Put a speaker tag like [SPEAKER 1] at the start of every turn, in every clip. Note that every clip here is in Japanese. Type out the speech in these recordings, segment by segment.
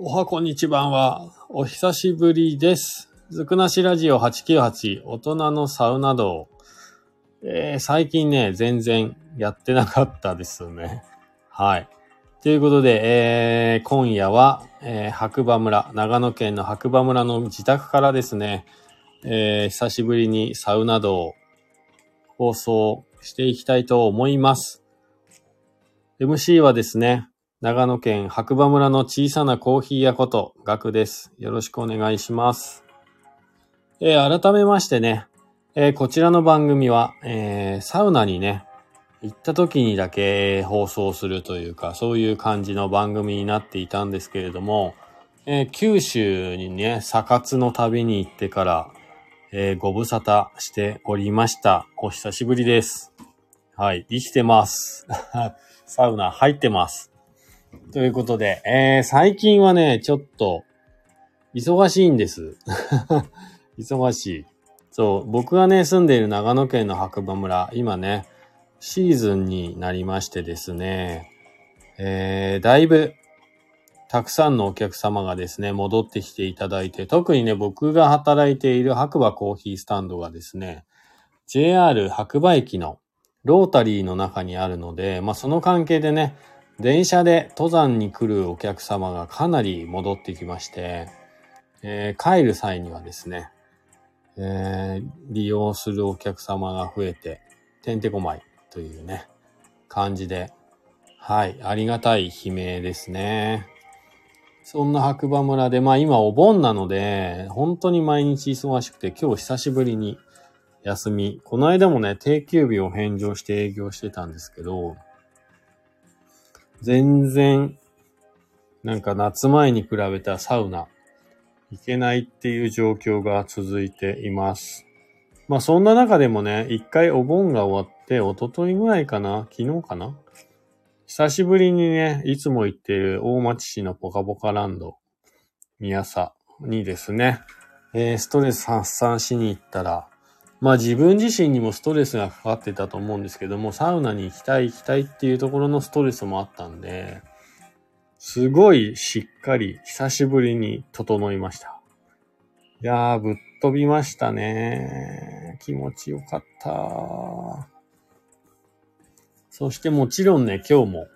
[SPEAKER 1] おはこんにちばんは、お久しぶりです。ずくなしラジオ898、大人のサウナ道。えー、最近ね、全然やってなかったですね。はい。ということで、えー、今夜は、えー、白馬村、長野県の白馬村の自宅からですね、えー、久しぶりにサウナ道を放送していきたいと思います。MC はですね、長野県白馬村の小さなコーヒー屋こと、ガクです。よろしくお願いします。えー改めましてね、えーこちらの番組は、えーサウナにね、行った時にだけ放送するというか、そういう感じの番組になっていたんですけれども、え九州にね、サ活の旅に行ってから、えご無沙汰しておりました。お久しぶりです。はい、生きてます。サウナ入ってます。ということで、えー、最近はね、ちょっと、忙しいんです。忙しい。そう、僕がね、住んでいる長野県の白馬村、今ね、シーズンになりましてですね、えー、だいぶ、たくさんのお客様がですね、戻ってきていただいて、特にね、僕が働いている白馬コーヒースタンドがですね、JR 白馬駅のロータリーの中にあるので、まあその関係でね、電車で登山に来るお客様がかなり戻ってきまして、えー帰る際にはですね、えー利用するお客様が増えて、てんてこまいというね、感じで、はい、ありがたい悲鳴ですね。そんな白馬村で、まあ今お盆なので、本当に毎日忙しくて、今日久しぶりに休み。この間もね、定休日を返上して営業してたんですけど、全然、なんか夏前に比べたサウナ、行けないっていう状況が続いています。まあそんな中でもね、一回お盆が終わって、一昨日ぐらいかな昨日かな久しぶりにね、いつも行っている大町市のポカポカランド、宮佐にですね、えーストレス発散しに行ったら、まあ自分自身にもストレスがかかってたと思うんですけども、サウナに行きたい行きたいっていうところのストレスもあったんで、すごいしっかり久しぶりに整いました。いやー、ぶっ飛びましたね。気持ちよかった。そしてもちろんね、今日も、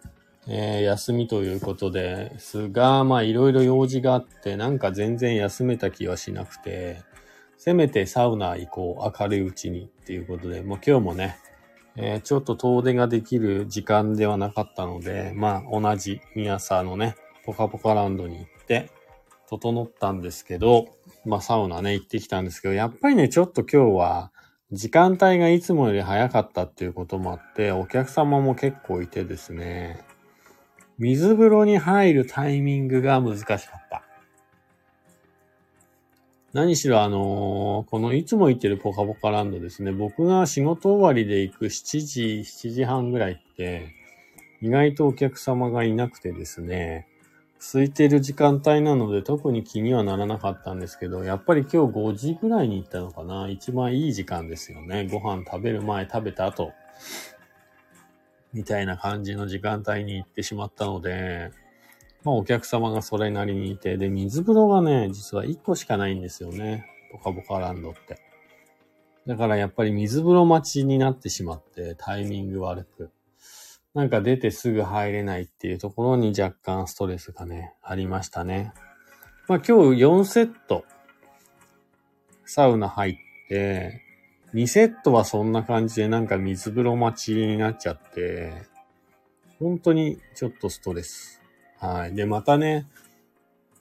[SPEAKER 1] えー休みということですが、まあいろいろ用事があって、なんか全然休めた気はしなくて、せめてサウナ行こう、明るいうちにっていうことで、もう今日もね、えーちょっと遠出ができる時間ではなかったので、まあ同じ宮沢のね、ポカポカランドに行って、整ったんですけど、まあサウナね、行ってきたんですけど、やっぱりね、ちょっと今日は、時間帯がいつもより早かったっていうこともあって、お客様も結構いてですね、水風呂に入るタイミングが難しかった。何しろあのーこのいつも行ってるポカポカランドですね、僕が仕事終わりで行く7時、7時半ぐらいって、意外とお客様がいなくてですね、空いてる時間帯なので特に気にはならなかったんですけど、やっぱり今日5時ぐらいに行ったのかな。一番いい時間ですよね。ご飯食べる前、食べた後、みたいな感じの時間帯に行ってしまったので、まあお客様がそれなりにいて、で、水風呂がね、実は1個しかないんですよね。ポカポカランドって。だからやっぱり水風呂待ちになってしまって、タイミング悪く。なんか出てすぐ入れないっていうところに若干ストレスがね、ありましたね。まあ今日4セット、サウナ入って、2セットはそんな感じでなんか水風呂待ちになっちゃって、本当にちょっとストレス。はい。で、またね、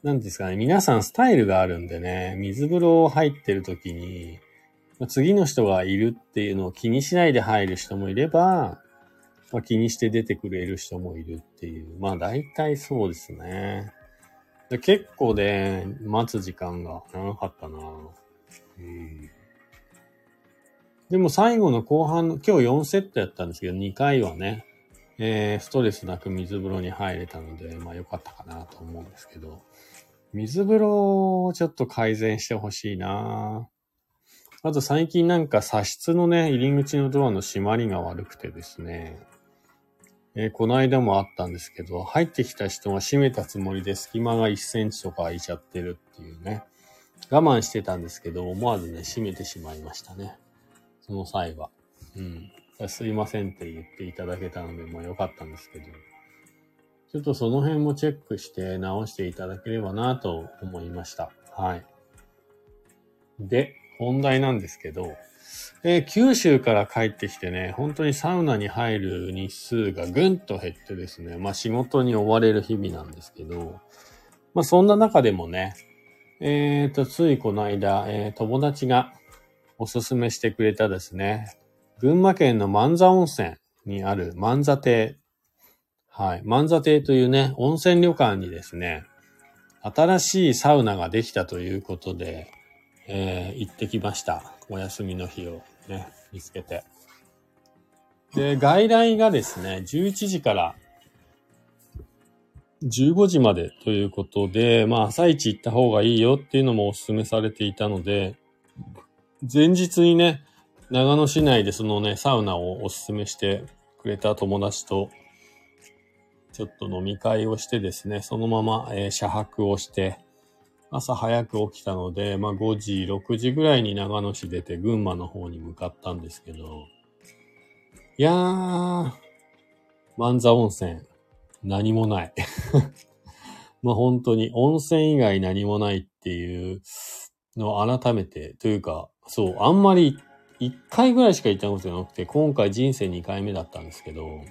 [SPEAKER 1] なんですかね、皆さんスタイルがあるんでね、水風呂入ってる時に、次の人がいるっていうのを気にしないで入る人もいれば、まあ、気にして出てくれる人もいるっていう。まあ大体そうですね。で結構で、待つ時間が長かったなうん。でも最後の後半の、今日4セットやったんですけど、2回はね、えー、ストレスなく水風呂に入れたので、まあ良かったかなと思うんですけど、水風呂をちょっと改善してほしいなあと最近なんか茶室のね、入り口のドアの閉まりが悪くてですね、えーこの間もあったんですけど、入ってきた人は閉めたつもりで隙間が1センチとか空いちゃってるっていうね。我慢してたんですけど、思わずね、閉めてしまいましたね。その際は。うん。すいませんって言っていただけたので、まあ良かったんですけど。ちょっとその辺もチェックして直していただければなと思いました。はい。で、本題なんですけど、えー九州から帰ってきてね、本当にサウナに入る日数がぐんと減ってですね、まあ仕事に追われる日々なんですけど、まあそんな中でもね、えっ、と、ついこの間、えー友達がおすすめしてくれたですね、群馬県の万座温泉にある万座亭。はい。万座亭というね、温泉旅館にですね、新しいサウナができたということで、えー行ってきました。お休みの日をね、見つけて。で、外来がですね、11時から15時までということで、まあ朝一行った方がいいよっていうのもお勧めされていたので、前日にね、長野市内でそのね、サウナをお勧めしてくれた友達と、ちょっと飲み会をしてですね、そのまま、えー車泊をして、朝早く起きたので、まあ5時、6時ぐらいに長野市出て群馬の方に向かったんですけど、いやー、万座温泉、何もない。まあ本当に温泉以外何もないっていうのを改めて、というか、そう、あんまり1回ぐらいしか行ったことがなくて、今回人生2回目だったんですけど、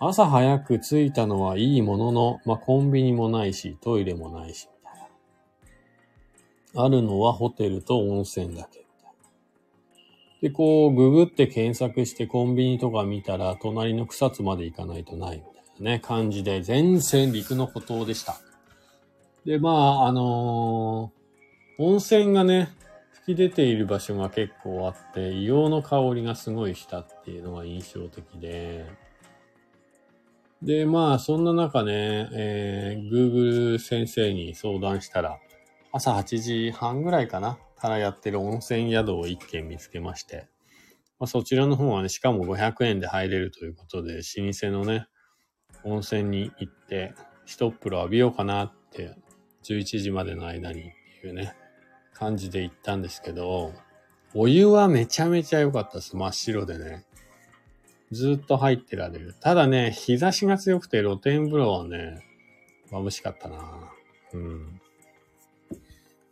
[SPEAKER 1] 朝早く着いたのはいいものの、まあコンビニもないし、トイレもないし、みたいな。あるのはホテルと温泉だけ、みたいな。で、こう、ググって検索してコンビニとか見たら、隣の草津まで行かないとない、みたいなね、感じで、全然陸の孤島でした。で、まあ、あのー温泉がね、き出ている場所が結構あって、硫黄の香りがすごいしたっていうのが印象的で、で、まあ、そんな中ね、えー、Google 先生に相談したら、朝8時半ぐらいかなからやってる温泉宿を一軒見つけまして、まあ、そちらの方はね、しかも500円で入れるということで、老舗のね、温泉に行って、一風呂浴びようかなって、11時までの間にっていうね、感じで行ったんですけど、お湯はめちゃめちゃ良かったです。真っ白でね。ずっと入ってられる。ただね、日差しが強くて露天風呂はね、眩しかったなうん。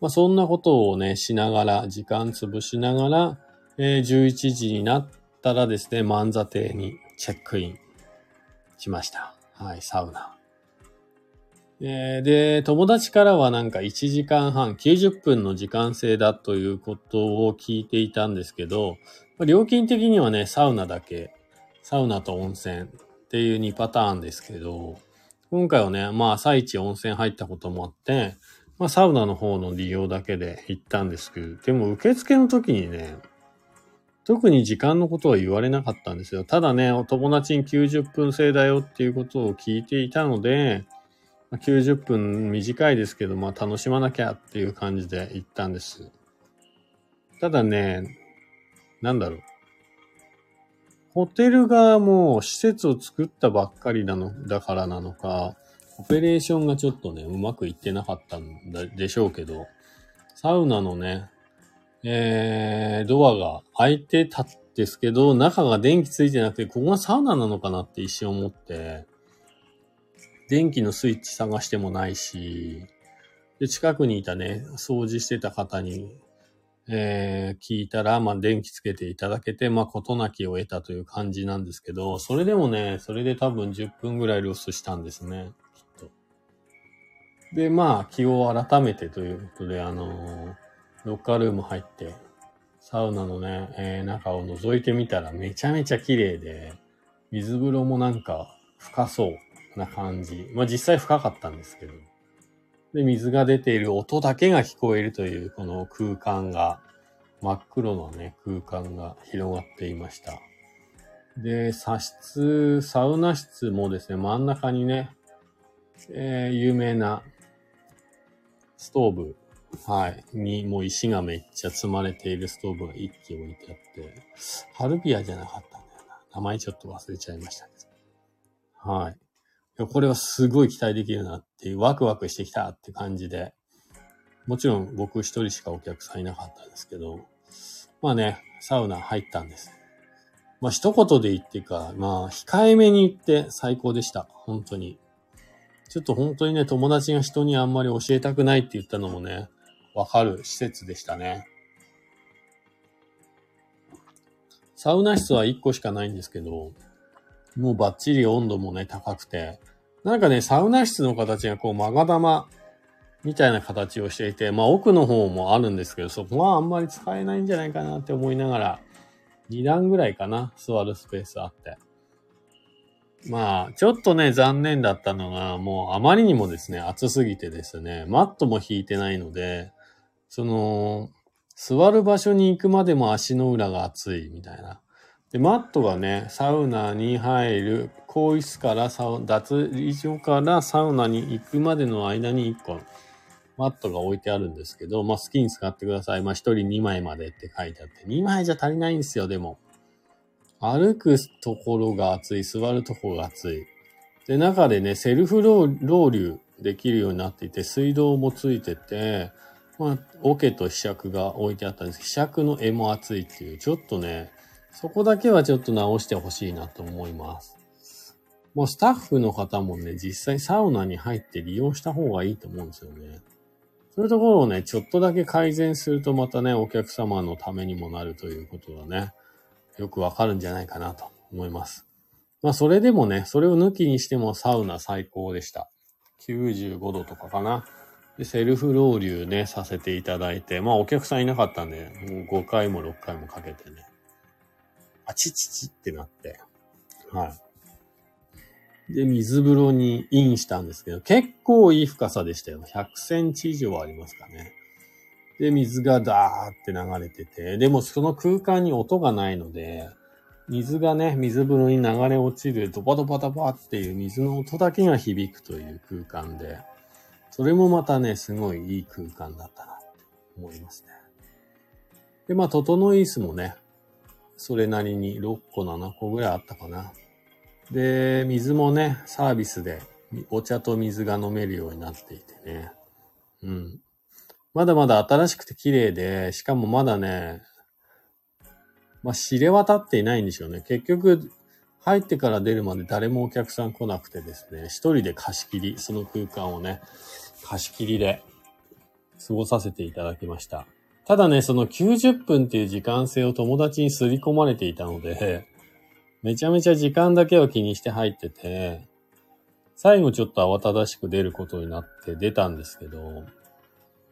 [SPEAKER 1] まあそんなことをね、しながら、時間潰しながら、えー11時になったらですね、万座亭にチェックインしました。はい、サウナ。で、友達からはなんか1時間半、90分の時間制だということを聞いていたんですけど、料金的にはね、サウナだけ、サウナと温泉っていう2パターンですけど、今回はね、まあ朝一温泉入ったこともあって、まあサウナの方の利用だけで行ったんですけど、でも受付の時にね、特に時間のことは言われなかったんですよ。ただね、お友達に90分制だよっていうことを聞いていたので、90分短いですけど、まあ楽しまなきゃっていう感じで行ったんです。ただね、なんだろう。ホテルがも施設を作ったばっかりなの、だからなのか、オペレーションがちょっとね、うまくいってなかったんでしょうけど、サウナのね、えー、ドアが開いてたんですけど、中が電気ついてなくて、ここがサウナなのかなって一瞬思って、電気のスイッチ探してもないし、で、近くにいたね、掃除してた方に、えー聞いたら、まあ、電気つけていただけて、まあ、事なきを得たという感じなんですけど、それでもね、それで多分10分ぐらいロスしたんですね、きっと。で、まあ、気を改めてということで、あのーロッカールーム入って、サウナのね、えー中を覗いてみたらめちゃめちゃ綺麗で、水風呂もなんか深そうな感じ。まあ実際深かったんですけど。で、水が出ている音だけが聞こえるというこの空間が、真っ黒のね、空間が広がっていました。で、茶室、サウナ室もですね、真ん中にね、えー有名なストーブ、はい、にもう石がめっちゃ積まれているストーブが一機置いてあって、ハルビアじゃなかったんだよな。名前ちょっと忘れちゃいましたけど。はい。やこれはすごい期待できるなっていう、ワクワクしてきたって感じで。もちろん僕一人しかお客さんいなかったんですけど、まあね、サウナ入ったんです。まあ一言で言ってか、まあ控えめに言って最高でした。本当に。ちょっと本当にね、友達が人にあんまり教えたくないって言ったのもね、わかる施設でしたね。サウナ室は1個しかないんですけど、もうバッチリ温度もね、高くて、なんかね、サウナ室の形がこう、まが玉みたいな形をしていて、まあ奥の方もあるんですけど、そこはあんまり使えないんじゃないかなって思いながら、2段ぐらいかな、座るスペースあって。まあ、ちょっとね、残念だったのが、もうあまりにもですね、暑すぎてですね、マットも引いてないので、その、座る場所に行くまでも足の裏が熱いみたいな。で、マットがね、サウナに入る、更衣室からサウ、脱衣所からサウナに行くまでの間に1個、マットが置いてあるんですけど、まあ好きに使ってください。まあ1人2枚までって書いてあって、2枚じゃ足りないんですよ、でも。歩くところが暑い、座るところが暑い。で、中でね、セルフロウロウリュできるようになっていて、水道もついてて、まあ、桶と被釈が置いてあったんですけど、被釈の絵も熱いっていう、ちょっとね、そこだけはちょっと直してほしいなと思います。もうスタッフの方もね、実際サウナに入って利用した方がいいと思うんですよね。そういうところをね、ちょっとだけ改善するとまたね、お客様のためにもなるということがね、よくわかるんじゃないかなと思います。まあそれでもね、それを抜きにしてもサウナ最高でした。95度とかかな。で、セルフロウリュね、させていただいて、まあお客さんいなかったんで、もう5回も6回もかけてね、あちちちってなって、はい。で、水風呂にインしたんですけど、結構いい深さでしたよ。100センチ以上ありますかね。で、水がダーって流れてて、でもその空間に音がないので、水がね、水風呂に流れ落ちるドバドバドバっていう水の音だけが響くという空間で、それもまたね、すごいいい空間だったなって思いますね。で、まあ、整い椅子もね、それなりに6個7個ぐらいあったかな。で、水もね、サービスでお茶と水が飲めるようになっていてね。うん。まだまだ新しくて綺麗で、しかもまだね、まあ、知れ渡っていないんでしょうね。結局、入ってから出るまで誰もお客さん来なくてですね、一人で貸し切り、その空間をね、貸し切りで過ごさせていただきました。ただね、その90分っていう時間性を友達に刷り込まれていたので、めちゃめちゃ時間だけを気にして入ってて、最後ちょっと慌ただしく出ることになって出たんですけど、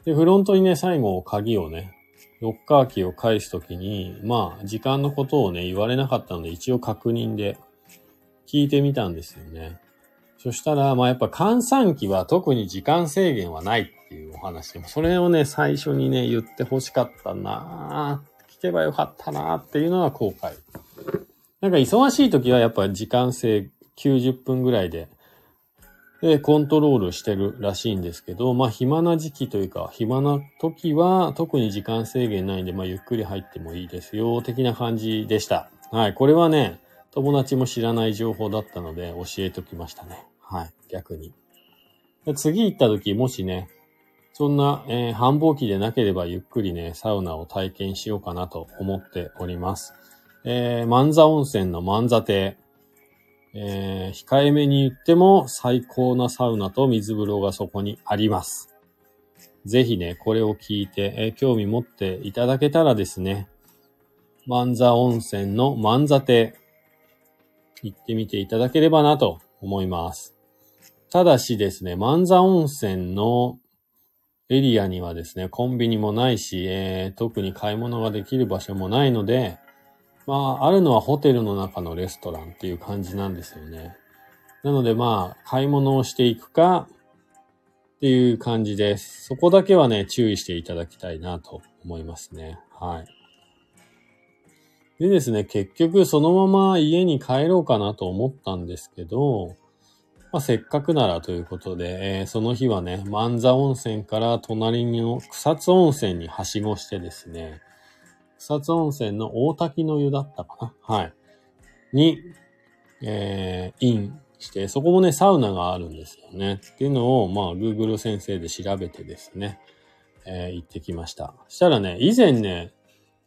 [SPEAKER 1] で、フロントにね、最後鍵をね、ロッカーキーを返すときに、まあ、時間のことをね、言われなかったので、一応確認で聞いてみたんですよね。そしたら、まあやっぱ換算機は特に時間制限はないっていうお話で、それをね、最初にね、言って欲しかったなぁ、聞けばよかったなぁっていうのは後悔。なんか忙しい時はやっぱ時間制90分ぐらいで、で、コントロールしてるらしいんですけど、まあ暇な時期というか、暇な時は特に時間制限ないんで、まあゆっくり入ってもいいですよ、的な感じでした。はい、これはね、友達も知らない情報だったので教えときましたね。はい、逆に。次行った時、もしね、そんな、えー繁忙期でなければゆっくりね、サウナを体験しようかなと思っております。えー、万座温泉の万座亭。えー、控えめに言っても最高なサウナと水風呂がそこにあります。ぜひね、これを聞いて、えー興味持っていただけたらですね、万座温泉の万座亭、行ってみていただければなと思います。ただしですね、万座温泉のエリアにはですね、コンビニもないし、えー特に買い物ができる場所もないので、まあ、あるのはホテルの中のレストランっていう感じなんですよね。なのでまあ、買い物をしていくかっていう感じです。そこだけはね、注意していただきたいなと思いますね。はい。でですね、結局そのまま家に帰ろうかなと思ったんですけど、まあ、せっかくならということで、えーその日はね、万座温泉から隣の草津温泉にはしごしてですね、草津温泉の大滝の湯だったかな？はい。に、えー、インして、そこもね、サウナがあるんですよね。っていうのを、まあ、Google 先生で調べてですね、えー、行ってきました。したらね、以前ね、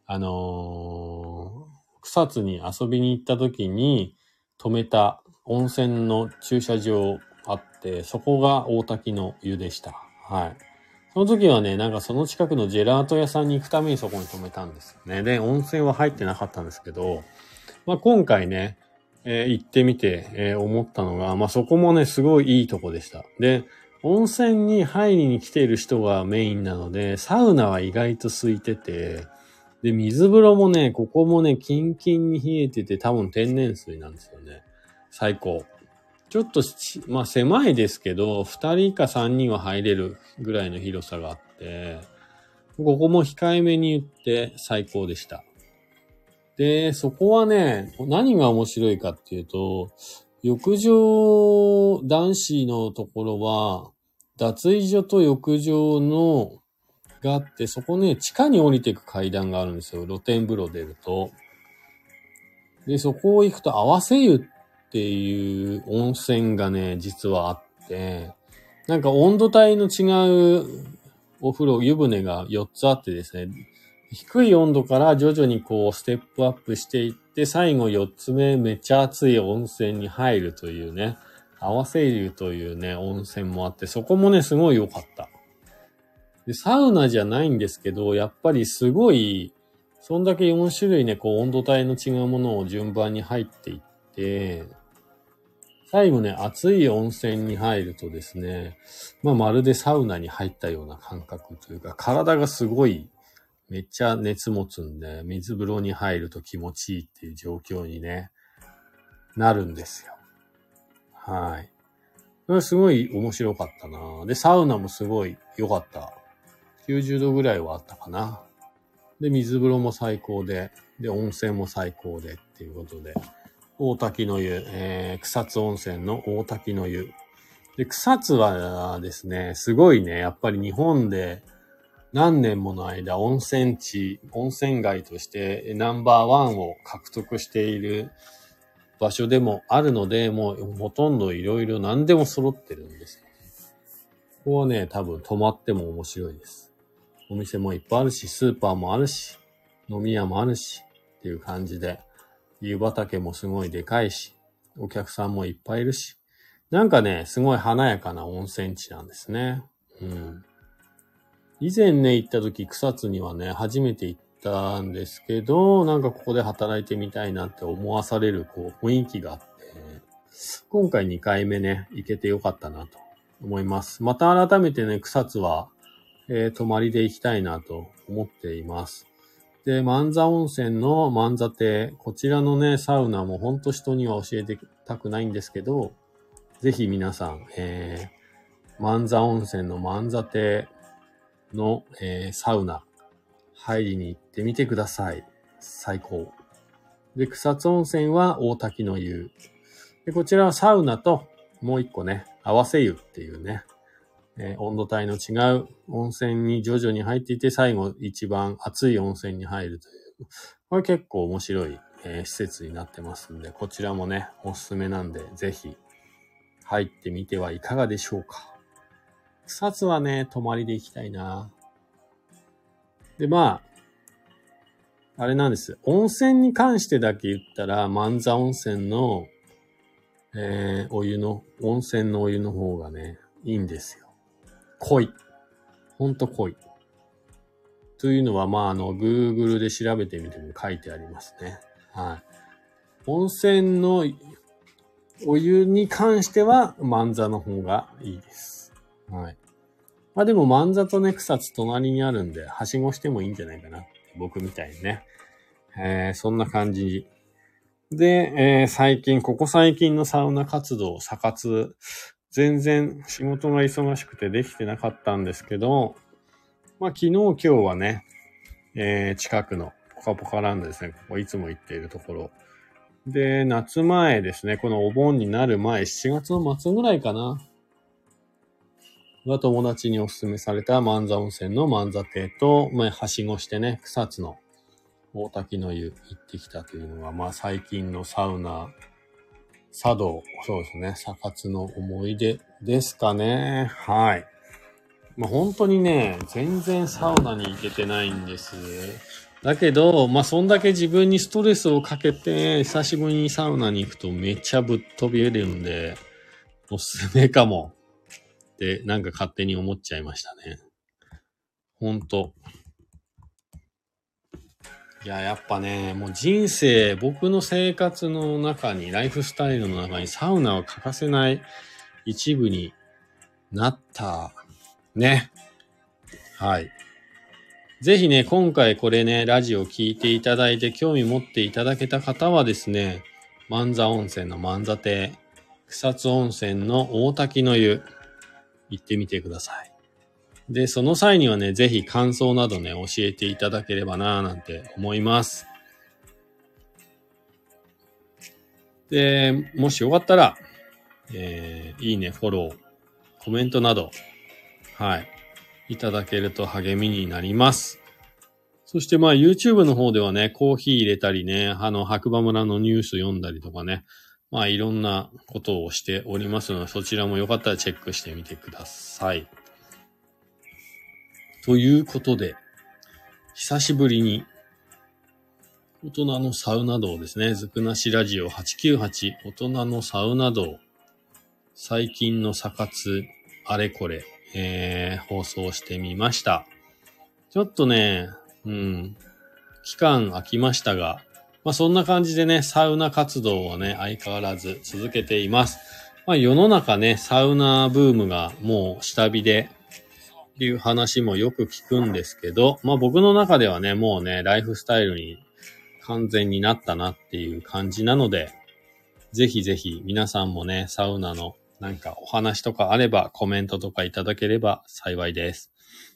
[SPEAKER 1] あのー、草津に遊びに行った時に止めた温泉の駐車場あって、そこが大滝の湯でした。はい。その時はね、なんかその近くのジェラート屋さんに行くためにそこに止めたんですよね。で、温泉は入ってなかったんですけど、まあ今回ね、えー、行ってみて、えー、思ったのが、まあそこもね、すごいいいとこでした。で、温泉に入りに来ている人がメインなので、サウナは意外と空いてて、で、水風呂もね、ここもね、キンキンに冷えてて、多分天然水なんですよね。最高。ちょっと、まあ狭いですけど、二人か三人は入れるぐらいの広さがあって、ここも控えめに言って最高でした。で、そこはね、何が面白いかっていうと、浴場、男子のところは、脱衣所と浴場の、があって、そこね、地下に降りていく階段があるんですよ。露天風呂出ると。で、そこを行くと合わせ湯っっていう温泉がね、実はあって、なんか温度帯の違うお風呂、湯船が4つあってですね、低い温度から徐々にこうステップアップしていって、最後4つ目めっちゃ熱い温泉に入るというね、合わせ湯というね、温泉もあって、そこもね、すごい良かった。で、サウナじゃないんですけど、やっぱりすごい、そんだけ4種類ね、こう温度帯の違うものを順番に入っていって、最後ね、熱い温泉に入るとですね、まあまるでサウナに入ったような感覚というか、体がすごい、めっちゃ熱持つんで、水風呂に入ると気持ちいいっていう状況にね、なるんですよ。はい。これすごい面白かったなで、サウナもすごい良かった。90度ぐらいはあったかな。で、水風呂も最高で、で、温泉も最高でっていうことで、大滝の湯、えー、草津温泉の大滝の湯。で、草津はですね、すごいね、やっぱり日本で何年もの間温泉地、温泉街としてナンバーワンを獲得している場所でもあるので、もうほとんどいろいろ何でも揃ってるんです。ここはね、多分泊まっても面白いです。お店もいっぱいあるし、スーパーもあるし、飲み屋もあるし、っていう感じで、湯畑もすごいでかいし、お客さんもいっぱいいるし、なんかね、すごい華やかな温泉地なんですね。うん。以前ね、行った時、草津にはね、初めて行ったんですけど、なんかここで働いてみたいなって思わされる、こう、雰囲気があって、今回2回目ね、行けてよかったなと思います。また改めてね、草津は、えー、泊まりで行きたいなと思っています。で、万座温泉の万座亭。こちらのね、サウナもほんと人には教えてたくないんですけど、ぜひ皆さん、えー、万座温泉の万座亭の、えー、サウナ、入りに行ってみてください。最高。で、草津温泉は大滝の湯。で、こちらはサウナと、もう一個ね、合わせ湯っていうね、えー、温度帯の違う温泉に徐々に入っていて、最後一番熱い温泉に入るという。これ結構面白い、えー、施設になってますんで、こちらもね、おすすめなんで、ぜひ入ってみてはいかがでしょうか。草津はね、泊まりで行きたいな。で、まあ、あれなんです。温泉に関してだけ言ったら、万座温泉の、えー、お湯の、温泉のお湯の方がね、いいんですよ。濃い。ほんと濃い。というのは、まあ、あの、Google で調べてみても書いてありますね。はい。温泉のお湯に関しては、万座の方がいいです。はい。まあでも、万座とね、草津隣にあるんで、はしごしてもいいんじゃないかな。僕みたいにね。えー、そんな感じ。で、えー、最近、ここ最近のサウナ活動、サ活全然仕事が忙しくてできてなかったんですけど、まあ昨日今日はね、えー、近くのポカポカランドですね。ここいつも行っているところ。で、夏前ですね、このお盆になる前、7月の末ぐらいかな。が友達にお勧めされた万座温泉の万座亭と、まあ、はしごしてね、草津の大滝の湯行ってきたというのが、まあ最近のサウナ茶道、そうですね、サ活の思い出ですかね。はい。まあ、本当にね、全然サウナに行けてないんです。だけど、まあ、そんだけ自分にストレスをかけて、久しぶりにサウナに行くとめっちゃぶっ飛び出るんで、おすすめかも。って、なんか勝手に思っちゃいましたね。ほんと。いや、やっぱね、もう人生、僕の生活の中に、ライフスタイルの中にサウナは欠かせない一部になった。ね。はい。ぜひね、今回これね、ラジオ聞いていただいて興味持っていただけた方はですね、万座温泉の万座亭、草津温泉の大滝の湯、行ってみてください。で、その際にはね、ぜひ感想などね、教えていただければなぁなんて思います。で、もしよかったら、えー、いいね、フォロー、コメントなど、はい、いただけると励みになります。そしてまあ YouTube の方ではね、コーヒー入れたりね、あの白馬村のニュース読んだりとかね、まあいろんなことをしておりますので、そちらもよかったらチェックしてみてください。ということで、久しぶりに、大人のサウナ道ですね。ずくなしラジオ898、大人のサウナ道。最近のサ活、あれこれ、えー、放送してみました。ちょっとね、うん、期間空きましたが、まあそんな感じでね、サウナ活動はね、相変わらず続けています。まあ世の中ね、サウナブームがもう下火で、っていう話もよく聞くんですけど、まあ僕の中ではね、もうね、ライフスタイルに完全になったなっていう感じなので、ぜひぜひ皆さんもね、サウナのなんかお話とかあればコメントとかいただければ幸いです。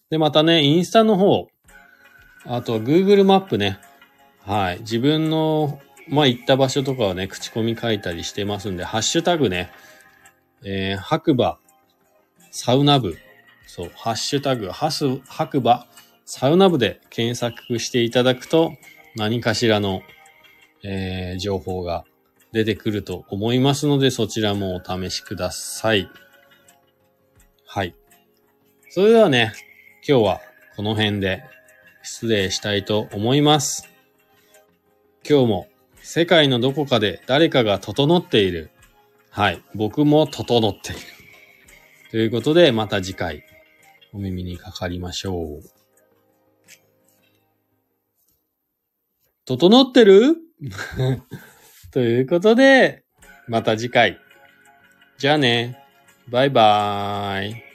[SPEAKER 1] で、またね、インスタの方、あと Google マップね、はい、自分の、まあ、行った場所とかはね、口コミ書いたりしてますんで、ハッシュタグね、えー、白馬、サウナ部。そう、ハッシュタグ、ハス、白馬、サウナ部で検索していただくと、何かしらの、えー、情報が出てくると思いますので、そちらもお試しください。はい。それではね、今日はこの辺で失礼したいと思います。今日も世界のどこかで誰かが整っている。はい。僕も整っている。ということで、また次回。お耳にかかりましょう。整ってる？ということで、また次回。じゃあね。バイバーイ。